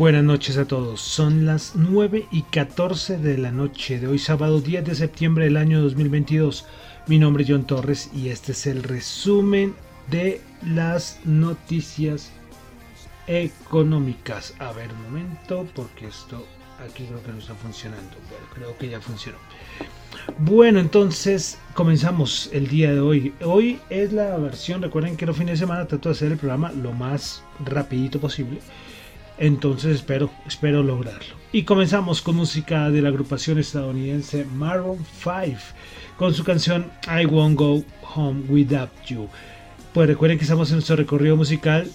Buenas noches a todos. Son las 9 y 14 de la noche de hoy, sábado 10 de septiembre del año 2022. Mi nombre es John Torres y este es el resumen de las noticias económicas. A ver, un momento, porque esto aquí creo que no está funcionando. Bueno, creo que ya funcionó. Bueno, entonces comenzamos el día de hoy. Hoy es la versión, recuerden que los fines de semana trato de hacer el programa lo más rapidito posible entonces espero, espero lograrlo. Y comenzamos con música de la agrupación estadounidense Maroon 5 con su canción I Won't Go Home Without You. Pues recuerden que estamos en nuestro recorrido musical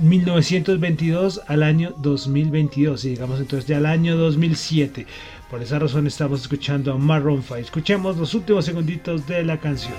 1922 al año 2022 y llegamos entonces ya al año 2007. Por esa razón estamos escuchando a Maroon 5. Escuchemos los últimos segunditos de la canción.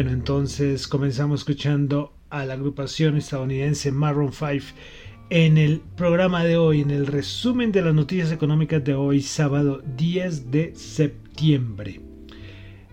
Bueno, entonces comenzamos escuchando a la agrupación estadounidense Maroon 5 en el programa de hoy, en el resumen de las noticias económicas de hoy, sábado 10 de septiembre.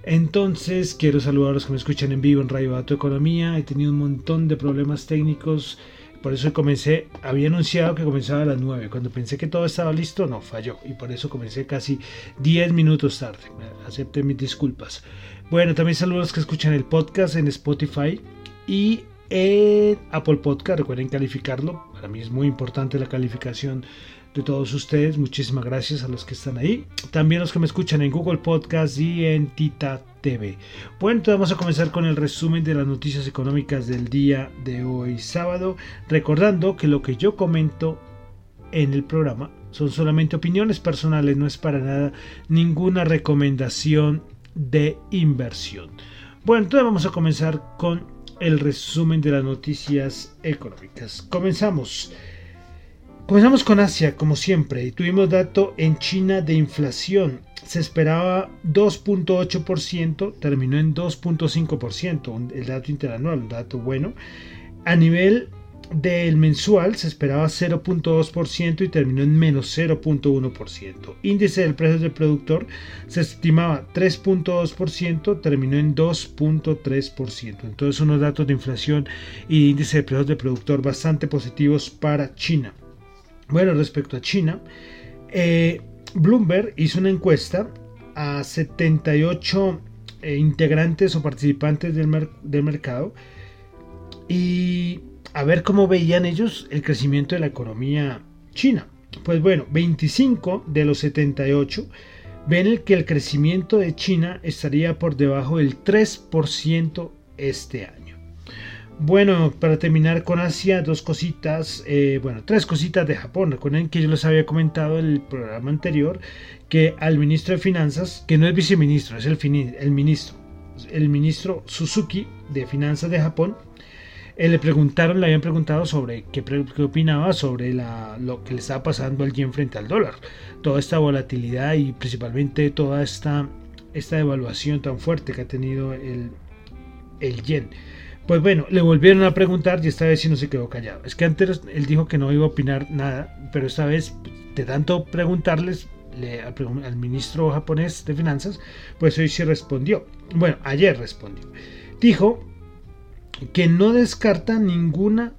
Entonces, quiero saludar a los que me escuchan en vivo en Radio Dato Economía. He tenido un montón de problemas técnicos, por eso comencé. Había anunciado que comenzaba a las 9. Cuando pensé que todo estaba listo, no, falló. Y por eso comencé casi 10 minutos tarde. Acepten mis disculpas. Bueno, también saludos a los que escuchan el podcast en Spotify y en Apple Podcast. Recuerden calificarlo. Para mí es muy importante la calificación de todos ustedes. Muchísimas gracias a los que están ahí. También los que me escuchan en Google Podcast y en Tita TV. Bueno, entonces vamos a comenzar con el resumen de las noticias económicas del día de hoy sábado. Recordando que lo que yo comento en el programa son solamente opiniones personales, no es para nada ninguna recomendación de inversión. Bueno, entonces vamos a comenzar con el resumen de las noticias económicas. Comenzamos. Comenzamos con Asia, como siempre, y tuvimos dato en China de inflación. Se esperaba 2.8%, terminó en 2.5%, el dato interanual, un dato bueno. A nivel del mensual se esperaba 0.2% y terminó en menos 0.1%. Índice del precio del productor se estimaba 3.2%, terminó en 2.3%. Entonces unos datos de inflación y índice de precios del productor bastante positivos para China. Bueno, respecto a China, eh, Bloomberg hizo una encuesta a 78 eh, integrantes o participantes del, del mercado y a ver cómo veían ellos el crecimiento de la economía china. Pues bueno, 25 de los 78 ven que el crecimiento de China estaría por debajo del 3% este año. Bueno, para terminar con Asia, dos cositas, eh, bueno, tres cositas de Japón. Recuerden que yo les había comentado en el programa anterior que al ministro de Finanzas, que no es viceministro, es el, ministro, el ministro Suzuki de Finanzas de Japón, eh, le preguntaron, le habían preguntado sobre qué, opinaba sobre lo que le estaba pasando al yen frente al dólar. Toda esta volatilidad y principalmente toda esta, esta devaluación tan fuerte que ha tenido el, el yen. Pues bueno, le volvieron a preguntar y esta vez sí no se quedó callado. Es que antes él dijo que no iba a opinar nada, pero esta vez, de tanto preguntarles le, al ministro japonés de finanzas, pues hoy sí respondió. Bueno, ayer respondió. Dijo que no descarta ninguna,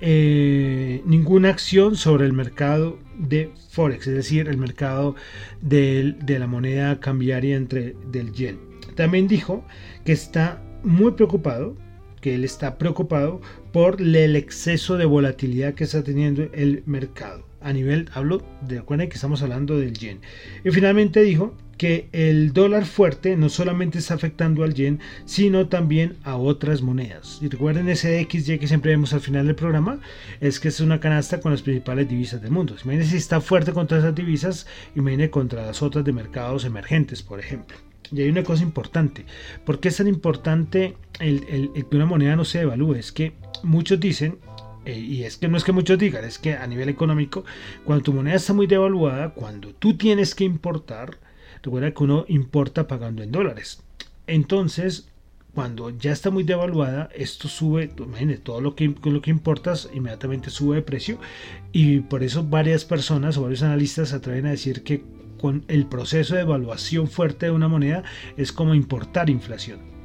eh, ninguna acción sobre el mercado de Forex, es decir, el mercado de, de la moneda cambiaria entre del yen. También dijo que está muy preocupado, que él está preocupado por el exceso de volatilidad que está teniendo el mercado. A nivel, hablo de, recuerden que estamos hablando del yen. Y finalmente dijo que el dólar fuerte no solamente está afectando al yen, sino también a otras monedas. Y recuerden ese XY que siempre vemos al final del programa, es que es una canasta con las principales divisas del mundo. Imagínense si está fuerte contra esas divisas, imagínense contra las otras de mercados emergentes, por ejemplo. Y hay una cosa importante. ¿Por qué es tan importante que una moneda no se devalúe? Es que muchos dicen, eh, y es que no es que muchos digan, es que a nivel económico, cuando tu moneda está muy devaluada, cuando tú tienes que importar, Recuerda que uno importa pagando en dólares. Entonces, cuando ya está muy devaluada, esto sube, todo lo que, lo que importas inmediatamente sube de precio y por eso varias personas o varios analistas se atreven a decir que con el proceso de evaluación fuerte de una moneda es como importar inflación.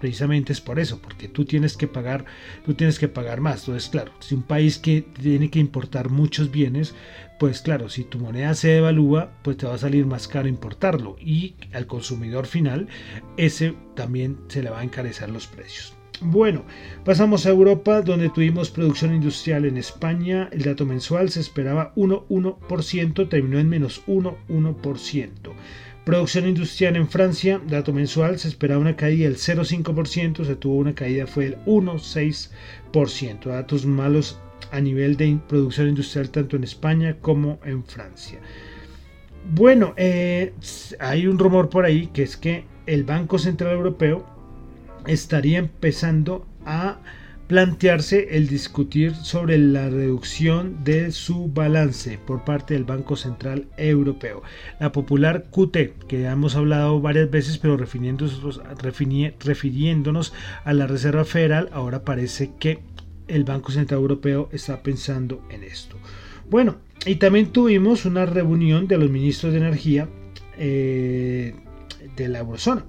Precisamente es por eso, porque tú tienes que pagar, tú tienes que pagar más. Entonces, claro, si un país que tiene que importar muchos bienes, pues claro, si tu moneda se devalúa, pues te va a salir más caro importarlo y al consumidor final ese también se le va a encarecer los precios. Bueno, pasamos a Europa donde tuvimos producción industrial en España. El dato mensual se esperaba 1,1%, terminó en menos 1,1%. Producción industrial en Francia, dato mensual, se esperaba una caída del 0,5%, se tuvo una caída fue del 1,6%. Datos malos a nivel de producción industrial tanto en España como en Francia. Bueno, eh, hay un rumor por ahí que es que el Banco Central Europeo estaría empezando a plantearse el discutir sobre la reducción de su balance por parte del Banco Central Europeo. La popular QT, que hemos hablado varias veces, pero refiriéndonos, refiriéndonos a la Reserva Federal, ahora parece que el Banco Central Europeo está pensando en esto. Bueno, y también tuvimos una reunión de los ministros de Energía eh, de la Eurozona.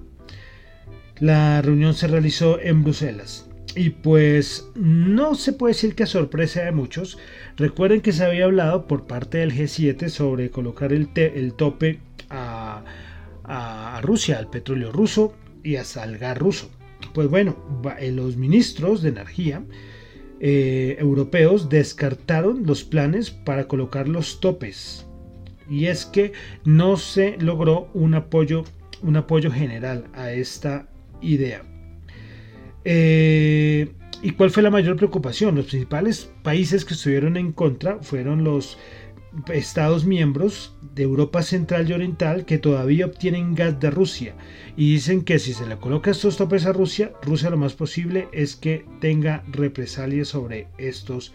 La reunión se realizó en Bruselas. Y pues no se puede decir que a sorpresa de muchos, recuerden que se había hablado por parte del G7 sobre colocar el, el tope a, Rusia, al petróleo ruso y hasta al gas ruso. Pues bueno, eh, los ministros de energía eh, europeos descartaron los planes para colocar los topes. Y es que no se logró un apoyo, un apoyo general a esta idea. Eh, ¿Y cuál fue la mayor preocupación? Los principales países que estuvieron en contra fueron los estados miembros de Europa Central y Oriental que todavía obtienen gas de Rusia y dicen que si se le coloca estos topes a Rusia, Rusia lo más posible es que tenga represalias sobre estos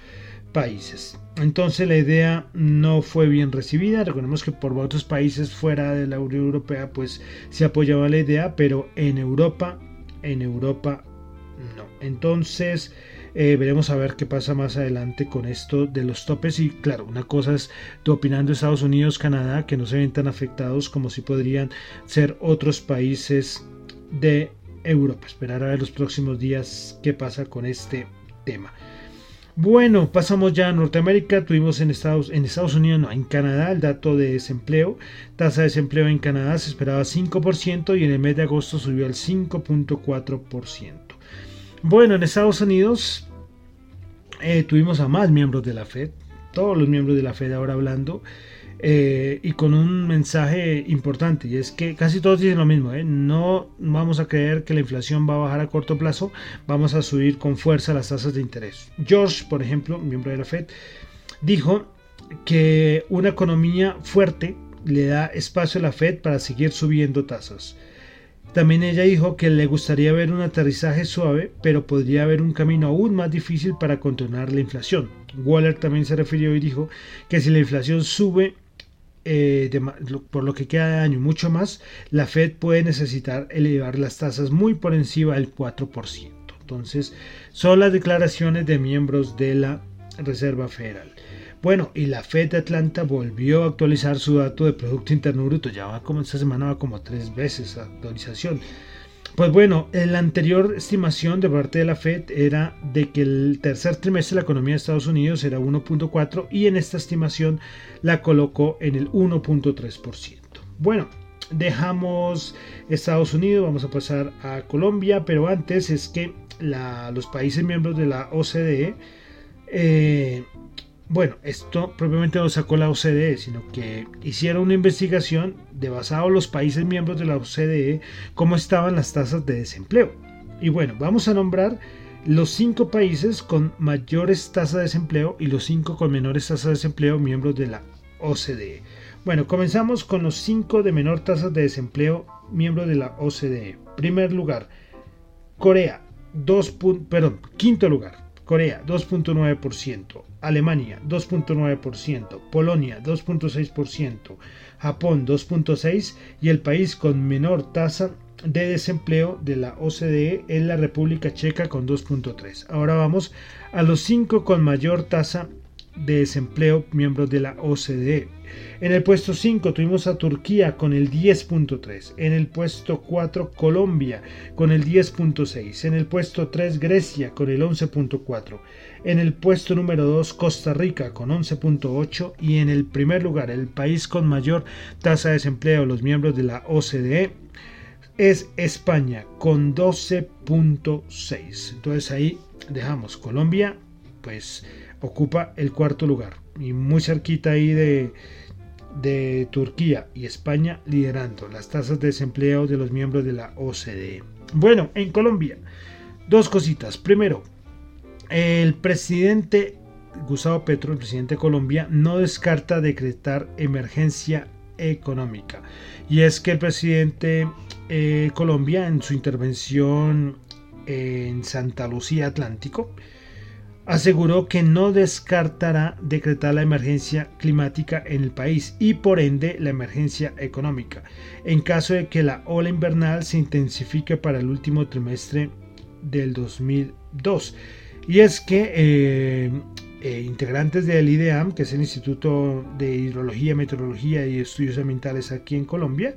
países. Entonces la idea no fue bien recibida. Recordemos que por otros países fuera de la Unión Europea pues se apoyaba la idea, pero en Europa, en Europa no. Entonces eh, veremos a ver qué pasa más adelante con esto de los topes. Y claro, una cosa es opinando Estados Unidos, Canadá, que no se ven tan afectados como si podrían ser otros países de Europa. Esperar a ver los próximos días qué pasa con este tema. Bueno, pasamos ya a Norteamérica. Tuvimos en Estados, en Estados Unidos, no, en Canadá, el dato de desempleo. Tasa de desempleo en Canadá se esperaba 5% y en el mes de agosto subió al 5.4%. Bueno, en Estados Unidos eh, tuvimos a más miembros de la Fed, todos los miembros de la Fed ahora hablando, eh, y con un mensaje importante, y es que casi todos dicen lo mismo, ¿eh? no vamos a creer que la inflación va a bajar a corto plazo, vamos a subir con fuerza las tasas de interés. George, por ejemplo, miembro de la Fed, dijo que una economía fuerte le da espacio a la Fed para seguir subiendo tasas. También ella dijo que le gustaría ver un aterrizaje suave, pero podría haber un camino aún más difícil para controlar la inflación. Waller también se refirió y dijo que si la inflación sube eh, por lo que queda de año mucho más, la Fed puede necesitar elevar las tasas muy por encima del 4%. Entonces, son las declaraciones de miembros de la Reserva Federal. Bueno, y la Fed de Atlanta volvió a actualizar su dato de Producto Interno Bruto. Ya va como esta semana va como tres veces actualización. Pues bueno, la anterior estimación de parte de la Fed era de que el tercer trimestre de la economía de Estados Unidos era 1.4 y en esta estimación la colocó en el 1.3%. Bueno, dejamos Estados Unidos, vamos a pasar a Colombia, pero antes es que los países miembros de la OCDE eh, bueno, esto propiamente no lo sacó la OCDE, sino que hicieron una investigación de basado los países miembros de la OCDE, cómo estaban las tasas de desempleo. Y bueno, vamos a nombrar los cinco países con mayores tasas de desempleo y los cinco con menores tasas de desempleo miembros de la OCDE. Bueno, comenzamos con los cinco de menor tasas de desempleo miembros de la OCDE. Primer lugar, Corea, 2. Perdón, quinto lugar, Corea 2.9%, Alemania 2.9%, Polonia 2.6%, Japón 2.6% y el país con menor tasa de desempleo de la OCDE es la República Checa con 2.3%. Ahora vamos a los 5 con mayor tasa de desempleo miembros de la OCDE. En el puesto 5 tuvimos a Turquía con el 10.3. En el puesto 4 Colombia con el 10.6. En el puesto 3 Grecia con el 11.4. En el puesto número 2 Costa Rica con 11.8. Y en el primer lugar el país con mayor tasa de desempleo, los miembros de la OCDE, es España con 12.6. Entonces ahí dejamos Colombia, pues ocupa el cuarto lugar y muy cerquita ahí de, de Turquía y España liderando las tasas de desempleo de los miembros de la OCDE. Bueno, en Colombia, dos cositas. Primero, el presidente Gustavo Petro, el presidente de Colombia, no descarta decretar emergencia económica. Y es que el presidente de eh, Colombia, en su intervención en Santa Lucía Atlántico, aseguró que no descartará decretar la emergencia climática en el país y por ende la emergencia económica, en caso de que la ola invernal se intensifique para el último trimestre del 2002. Y es que eh, eh, integrantes del IDEAM, que es el Instituto de Hidrología, Meteorología y Estudios Ambientales aquí en Colombia,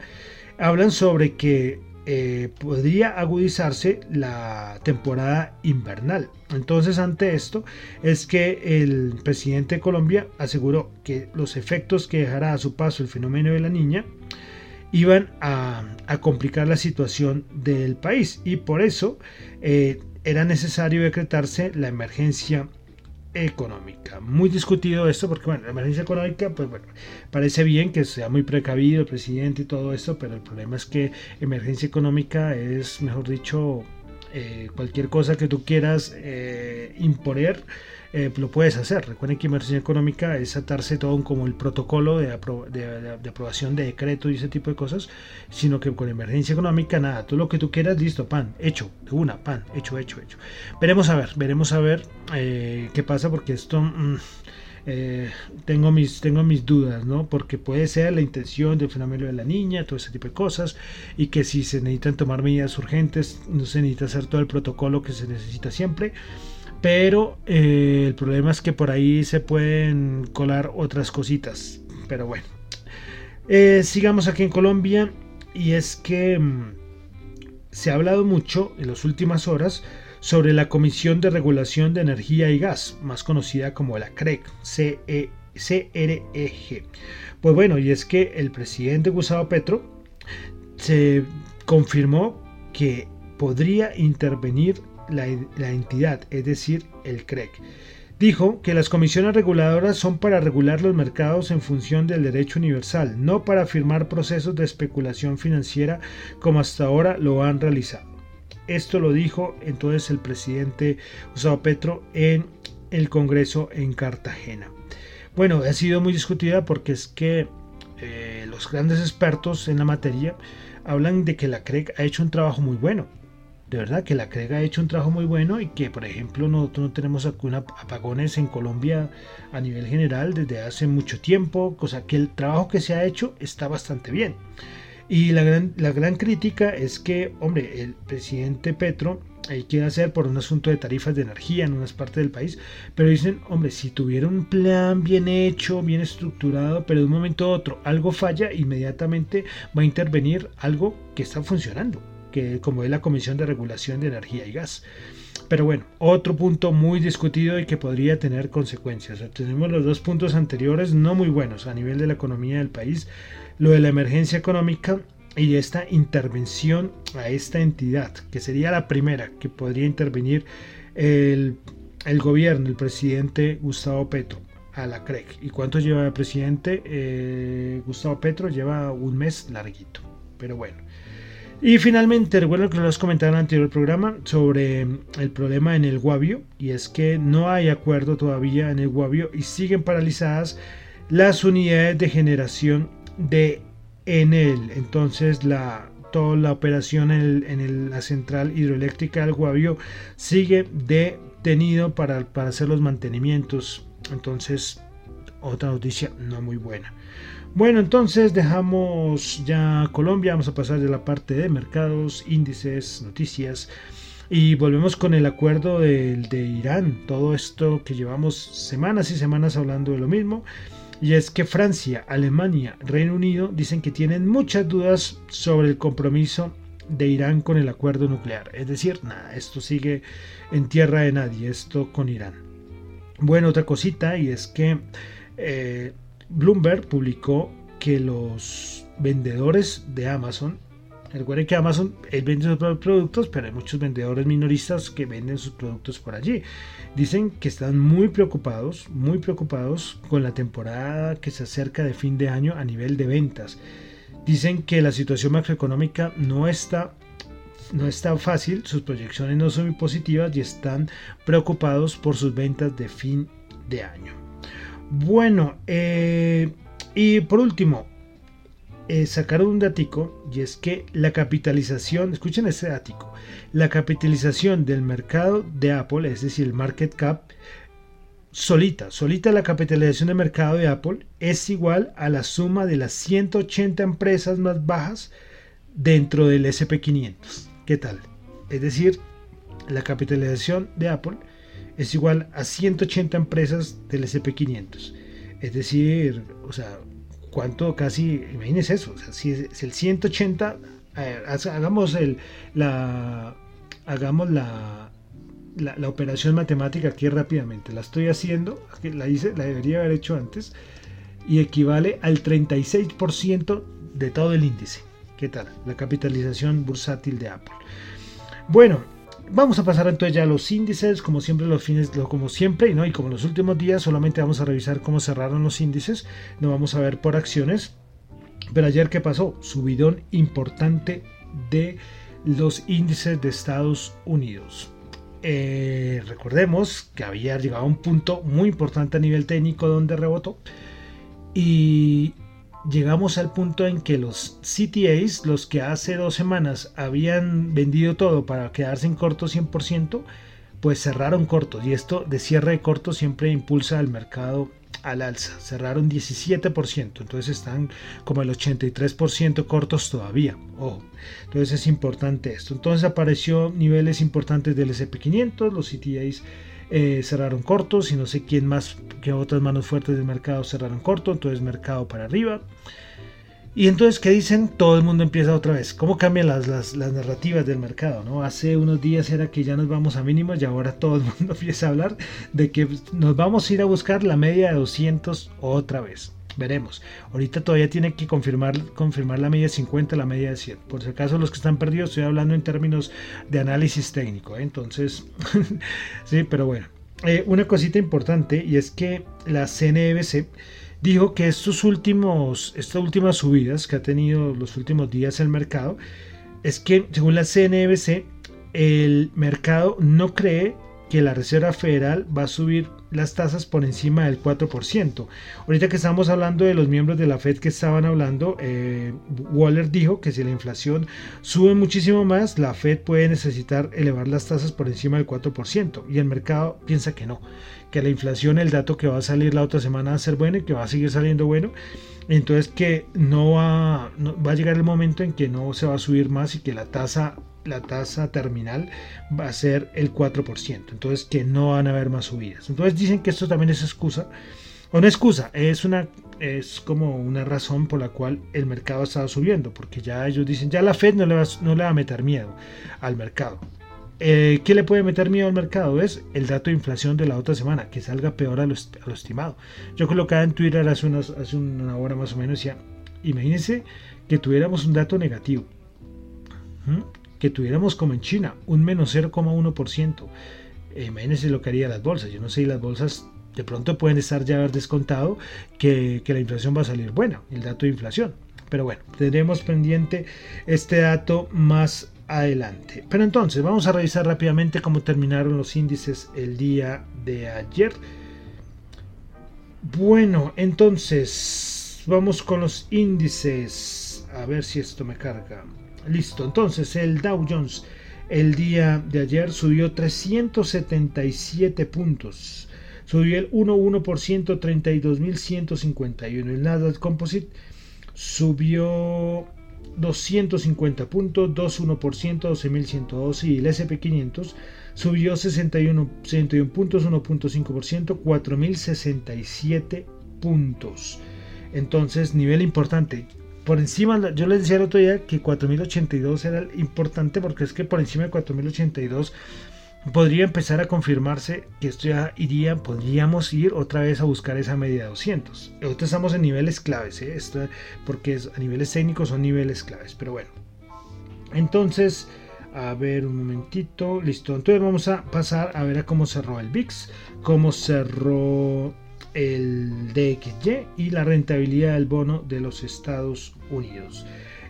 hablan sobre que eh, podría agudizarse la temporada invernal. Entonces, ante esto, es que el presidente de Colombia aseguró que los efectos que dejará a su paso el fenómeno de la niña iban a, complicar la situación del país y por eso eh, era necesario decretarse la emergencia económica. Muy discutido esto porque, bueno, la emergencia económica, pues bueno, parece bien que sea muy precavido el presidente y todo esto, pero el problema es que emergencia económica es, mejor dicho, eh, cualquier cosa que tú quieras eh, imponer, eh, lo puedes hacer. Recuerden que emergencia económica es atarse todo como el protocolo de, aprobación de decreto y ese tipo de cosas, sino que con emergencia económica, nada, todo lo que tú quieras, listo, pan, hecho, una, pan, hecho, hecho, hecho. Veremos a ver, veremos a ver qué pasa porque esto... Mm, eh, tengo, mis, tengo mis dudas, ¿no? Porque puede ser la intención del fenómeno de la niña, todo ese tipo de cosas, y que si se necesitan tomar medidas urgentes, no se necesita hacer todo el protocolo que se necesita siempre. Pero eh, el problema es que por ahí se pueden colar otras cositas. Pero bueno. Eh, sigamos aquí en Colombia. Y es que mm, se ha hablado mucho en las últimas horas sobre la Comisión de Regulación de Energía y Gas, más conocida como la CREG, CREG. E pues bueno, y es que el presidente Gustavo Petro se confirmó que podría intervenir la, entidad, es decir, el CREG. Dijo que las comisiones reguladoras son para regular los mercados en función del derecho universal, no para firmar procesos de especulación financiera como hasta ahora lo han realizado. Esto lo dijo entonces el presidente Gustavo Petro en el Congreso en Cartagena. Bueno, ha sido muy discutida porque es que eh, los grandes expertos en la materia hablan de que la CREG ha hecho un trabajo muy bueno. De verdad que la CREG ha hecho un trabajo muy bueno y que, por ejemplo, nosotros no tenemos apagones en Colombia a nivel general desde hace mucho tiempo, cosa que el trabajo que se ha hecho está bastante bien. Y la gran, la gran crítica es que, hombre, el presidente Petro ahí quiere hacer por un asunto de tarifas de energía en unas partes del país, pero dicen, hombre, si tuviera un plan bien hecho, bien estructurado, pero de un momento a otro algo falla, inmediatamente va a intervenir algo que está funcionando, que como es la Comisión de Regulación de Energía y Gas. Pero bueno, otro punto muy discutido y que podría tener consecuencias. tenemos los dos puntos anteriores no muy buenos a nivel de la economía del país lo de la emergencia económica y esta intervención a esta entidad, que sería la primera que podría intervenir el, gobierno, el presidente Gustavo Petro a la CREC. ¿Y cuánto lleva el presidente eh, Gustavo Petro? Lleva un mes larguito, pero bueno. Y finalmente, recuerdo que lo has comentado en el anterior programa sobre el problema en el Guavio, y es que no hay acuerdo todavía en el Guavio y siguen paralizadas las unidades de generación de Enel. Entonces la, toda la operación en, la central hidroeléctrica del Guavio sigue detenido para, para hacer los mantenimientos. Entonces, otra noticia no muy buena. Bueno, entonces dejamos ya Colombia, vamos a pasar de la parte de mercados, índices, noticias y volvemos con el acuerdo de, de Irán. Todo esto que llevamos semanas y semanas hablando de lo mismo. Y es que Francia, Alemania, Reino Unido dicen que tienen muchas dudas sobre el compromiso de Irán con el acuerdo nuclear. Es decir, nada, esto sigue en tierra de nadie, esto con Irán. Bueno, otra cosita y es que eh, Bloomberg publicó que los vendedores de Amazon Recuerden que Amazon vende sus productos, pero hay muchos vendedores minoristas que venden sus productos por allí. Dicen que están muy preocupados, muy preocupados con la temporada que se acerca de fin de año a nivel de ventas. Dicen que la situación macroeconómica no está no está fácil, sus proyecciones no son muy positivas y están preocupados por sus ventas de fin de año. Bueno, eh, y por último, eh, sacaron un datico y es que la capitalización, escuchen ese datico, la capitalización del mercado de Apple, es decir, el market cap, solita, solita la capitalización de mercado de Apple es igual a la suma de las 180 empresas más bajas dentro del SP500. ¿Qué tal? Es decir, la capitalización de Apple es igual a 180 empresas del SP500. Es decir, o sea, cuánto casi, imagínense eso, si es, el 180, hagamos el, la, hagamos la, la, operación matemática aquí rápidamente, la estoy haciendo, la hice, la debería haber hecho antes, y equivale al 36% de todo el índice. ¿Qué tal? La capitalización bursátil de Apple. Bueno, Vamos a pasar entonces ya a los índices, como siempre los fines, como siempre, y como los últimos días solamente vamos a revisar cómo cerraron los índices, no vamos a ver por acciones. Pero ayer qué pasó? Subidón importante de los índices de Estados Unidos. Eh, recordemos que había llegado a un punto muy importante a nivel técnico donde rebotó y llegamos al punto en que los CTAs, los que hace dos semanas habían vendido todo para quedarse en corto 100%, pues cerraron cortos y esto de cierre de cortos siempre impulsa al mercado al alza, cerraron 17%, entonces están como el 83% cortos todavía. Ojo, entonces es importante esto. Entonces apareció niveles importantes del SP500, los CTAs eh, cerraron cortos y no sé quién más que otras manos fuertes del mercado cerraron corto, entonces mercado para arriba. Y entonces, ¿qué dicen? Todo el mundo empieza otra vez. ¿Cómo cambian las, las, narrativas del mercado? ¿no? Hace unos días era que ya nos vamos a mínimos y ahora todo el mundo empieza a hablar de que nos vamos a ir a buscar la media de 200 otra vez. Veremos. Ahorita todavía tiene que confirmar, confirmar la media de 50, la media de 100. Por si acaso los que están perdidos, estoy hablando en términos de análisis técnico. ¿eh? Entonces, sí, pero bueno. Eh, una cosita importante y es que la CNBC dijo que estos últimos, estas últimas subidas que ha tenido los últimos días el mercado, es que según la CNBC, el mercado no cree que la Reserva Federal va a subir las tasas por encima del 4%. Ahorita que estamos hablando de los miembros de la Fed que estaban hablando, eh, Waller dijo que si la inflación sube muchísimo más, la Fed puede necesitar elevar las tasas por encima del 4%. Y el mercado piensa que no, que la inflación, el dato que va a salir la otra semana va a ser bueno y que va a seguir saliendo bueno. Entonces que no va, va a llegar el momento en que no se va a subir más y que la tasa la tasa terminal va a ser el 4%. Entonces que no van a haber más subidas. Entonces dicen que esto también es excusa. O no excusa, es una es como una razón por la cual el mercado ha estado subiendo, porque ya ellos dicen, ya la Fed no le va, no le va a meter miedo al mercado. Eh, ¿Qué le puede meter miedo al mercado? Es el dato de inflación de la otra semana, que salga peor a lo, estimado. Yo colocaba en Twitter hace, hace una hora más o menos, decía, imagínense que tuviéramos un dato negativo. ¿Mm? Que tuviéramos como en China, un menos 0,1%. Eh, imagínense lo que haría las bolsas. Yo no sé si las bolsas de pronto pueden estar ya haber descontado que, la inflación va a salir buena, el dato de inflación. Pero bueno, tendremos pendiente este dato más adelante. Pero entonces, vamos a revisar rápidamente cómo terminaron los índices el día de ayer. Bueno, entonces, vamos con los índices. A ver si esto me carga. Listo, entonces el Dow Jones el día de ayer subió 377 puntos. Subió el 1,1%, 32.151. El Nasdaq Composite subió 250 puntos, 2,1%, 12.112. Y el SP500 subió 61, 61 puntos, 1.5%, 4.067 puntos. Entonces, nivel importante por encima, yo les decía el otro día que 4082 era importante porque es que por encima de 4082 podría empezar a confirmarse que esto ya iría, podríamos ir otra vez a buscar esa media de 200. Ahorita estamos en niveles claves, ¿eh? esto, porque a niveles técnicos son niveles claves, pero bueno. Entonces, a ver un momentito, listo. Entonces vamos a pasar a ver a cómo cerró el VIX, cómo cerró el DXY y la rentabilidad del bono de los Estados Unidos.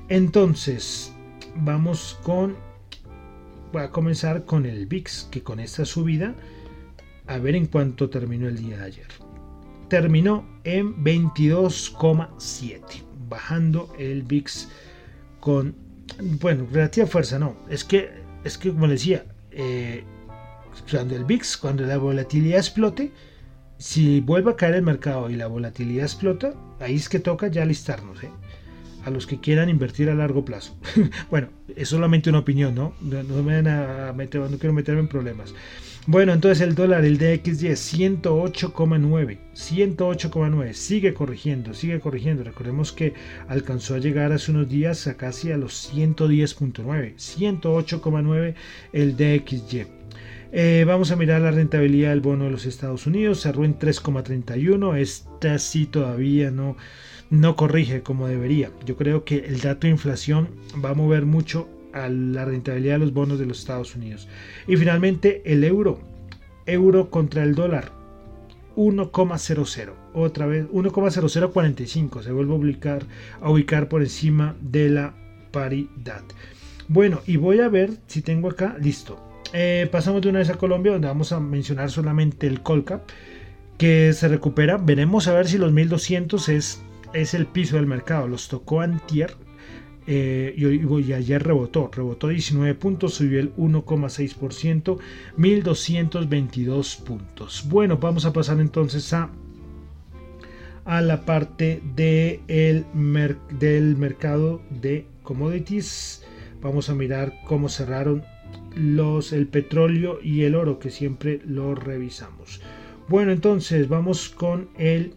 Entonces, vamos con... Voy a comenzar con el VIX, que con esta subida, a ver en cuánto terminó el día de ayer. Terminó en 22,7, bajando el VIX con, bueno, relativa fuerza, no, es que, es que como decía, eh, cuando el VIX, cuando la volatilidad explote, si vuelve a caer el mercado y la volatilidad explota, ahí es que toca ya listarnos, ¿eh? a los que quieran invertir a largo plazo. bueno, es solamente una opinión, ¿no? No, me van a meter, no quiero meterme en problemas. Bueno, entonces el dólar, el DXY, 108,9. 108,9. Sigue corrigiendo, sigue corrigiendo. Recordemos que alcanzó a llegar hace unos días a casi a los 110,9. 108,9 el DXY. Eh, vamos a mirar la rentabilidad del bono de los Estados Unidos. Cerró en 3,31. Esta sí todavía no, no corrige como debería. Yo creo que el dato de inflación va a mover mucho a la rentabilidad de los bonos de los Estados Unidos. Y finalmente el euro. Euro contra el dólar. 1,00. Otra vez 1,0045. Se vuelve a ubicar, a ubicar por encima de la paridad. Bueno, y voy a ver si tengo acá, listo. Eh, pasamos de una vez a Colombia, donde vamos a mencionar solamente el Colcap, que se recupera. Veremos a ver si los 1200 es, es el piso del mercado. Los tocó Antier, eh, y, ayer rebotó, rebotó 19 puntos, subió el 1,6%, 1222 puntos. Bueno, vamos a pasar entonces a, a la parte el del mercado de commodities. Vamos a mirar cómo cerraron los, el petróleo y el oro, que siempre lo revisamos. Bueno, entonces vamos con el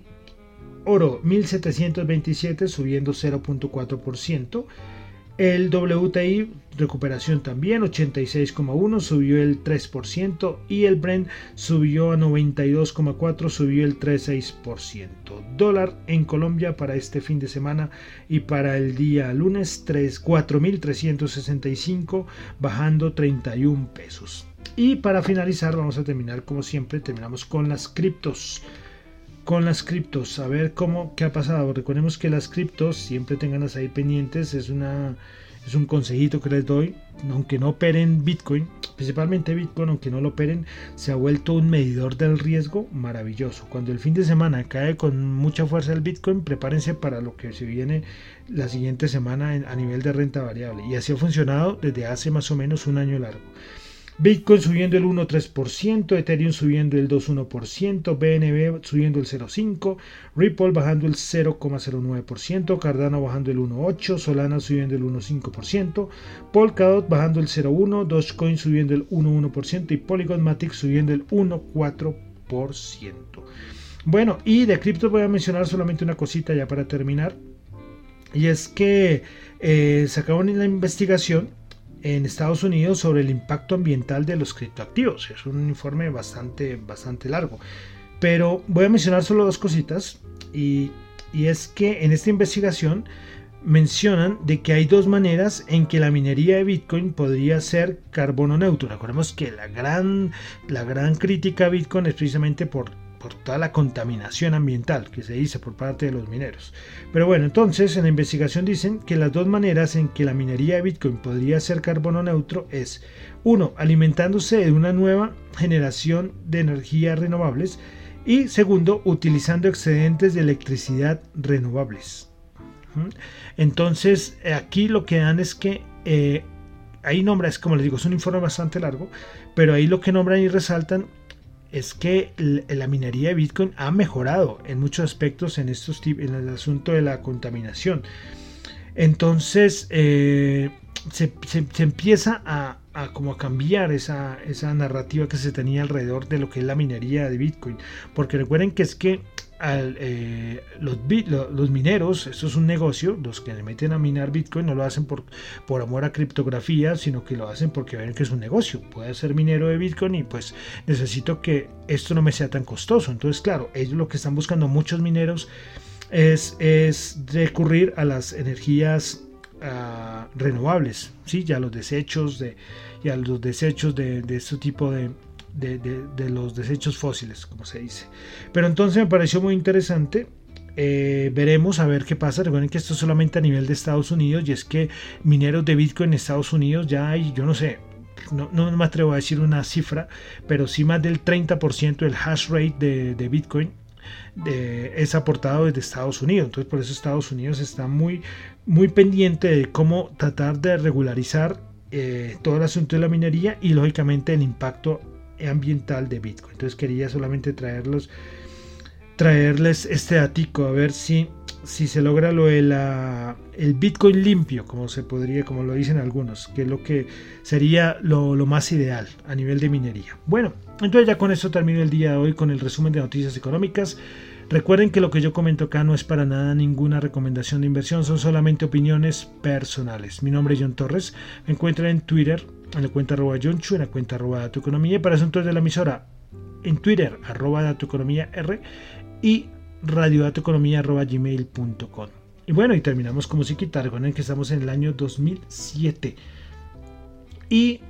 Oro 1727 subiendo 0.4%. El WTI recuperación también 86,1 subió el 3% y el Brent subió a 92,4 subió el 3,6%. Dólar en Colombia para este fin de semana y para el día lunes 4.365 bajando 31 pesos. Y para finalizar vamos a terminar como siempre terminamos con las criptos con las criptos, a ver cómo, qué ha pasado. Recordemos que las criptos, siempre tenganlas ahí pendientes, es, una, es un consejito que les doy. Aunque no operen Bitcoin, principalmente Bitcoin, aunque no lo operen, se ha vuelto un medidor del riesgo maravilloso. Cuando el fin de semana cae con mucha fuerza el Bitcoin, prepárense para lo que se viene la siguiente semana a nivel de renta variable. Y así ha funcionado desde hace más o menos un año largo. Bitcoin subiendo el 1,3%, Ethereum subiendo el 2,1%, BNB subiendo el 0,5%, Ripple bajando el 0,09%, Cardano bajando el 1,8%, Solana subiendo el 1,5%, Polkadot bajando el 0,1%, Dogecoin subiendo el 1,1% y Polygon Matic subiendo el 1,4%. Bueno, y de cripto voy a mencionar solamente una cosita ya para terminar. Y es que eh, se acabó la investigación en Estados Unidos sobre el impacto ambiental de los criptoactivos. Es un informe bastante, bastante largo. Pero voy a mencionar solo dos cositas y, y es que en esta investigación mencionan de que hay dos maneras en que la minería de Bitcoin podría ser carbono neutro. Recordemos que la gran, la gran crítica a Bitcoin es precisamente por por toda la contaminación ambiental que se dice por parte de los mineros. Pero bueno, entonces en la investigación dicen que las dos maneras en que la minería de Bitcoin podría ser carbono neutro es, uno, alimentándose de una nueva generación de energías renovables y segundo, utilizando excedentes de electricidad renovables. Entonces, aquí lo que dan es que eh, ahí nombra, es como les digo, es un informe bastante largo, pero ahí lo que nombran y resaltan es que la minería de Bitcoin ha mejorado en muchos aspectos en, estos, en el asunto de la contaminación. Entonces eh, se, empieza a, como a cambiar esa, esa narrativa que se tenía alrededor de lo que es la minería de Bitcoin. Porque recuerden que es que eh, los, mineros, esto es un negocio, los que le meten a minar Bitcoin no lo hacen por, por amor a criptografía, sino que lo hacen porque ven que es un negocio. Puede ser minero de Bitcoin y pues necesito que esto no me sea tan costoso. Entonces, claro, ellos lo que están buscando muchos mineros es, es recurrir a las energías ah, renovables, ¿sí? ya los desechos de, ya los desechos de, de este tipo de, de, los desechos fósiles, como se dice. Pero entonces me pareció muy interesante. Eh, veremos a ver qué pasa. Recuerden que esto es solamente a nivel de Estados Unidos y es que mineros de Bitcoin en Estados Unidos ya hay, yo no sé, no, me atrevo a decir una cifra, pero sí más del 30% del hash rate de, Bitcoin es aportado desde Estados Unidos. Entonces por eso Estados Unidos está muy, muy pendiente de cómo tratar de regularizar eh, todo el asunto de la minería y lógicamente el impacto ambiental de Bitcoin. Entonces quería solamente traerlos, traerles este ático a ver si, si se logra lo de la, el Bitcoin limpio, como se podría, como lo dicen algunos, que es lo que sería lo, lo más ideal a nivel de minería. Bueno, entonces ya con esto termino el día de hoy con el resumen de noticias económicas. Recuerden que lo que yo comento acá no es para nada ninguna recomendación de inversión, son solamente opiniones personales. Mi nombre es John Torres, me encuentran en Twitter en la cuenta arroba Chu, en la cuenta arroba Dato Economía y para asuntos de la emisora en Twitter arroba Dato Economía R y radiodatoeconomía arroba gmail.com. Y bueno, y terminamos con musiquita. Recuerden que estamos en el año 2007. Y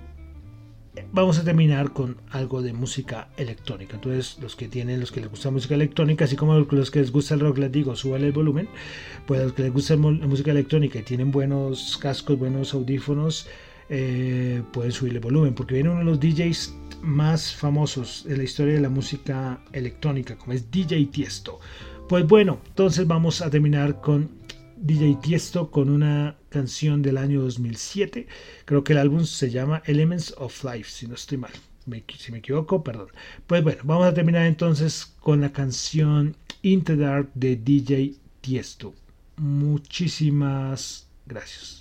vamos a terminar con algo de música electrónica. Entonces, los que tienen, los que les gusta música electrónica, así como los que les gusta el rock, les digo, suban el volumen. Pues los que les gusta la música electrónica y tienen buenos cascos, buenos audífonos, eh, pueden subirle volumen, porque viene uno de los DJs más famosos en la historia de la música electrónica, como es DJ Tiesto. Pues bueno, entonces vamos a terminar con DJ Tiesto con una canción del año 2007. Creo que el álbum se llama Elements of Life, si no estoy mal. si me equivoco, perdón. Pues bueno, vamos a terminar entonces con la canción Into de DJ Tiesto. Muchísimas gracias.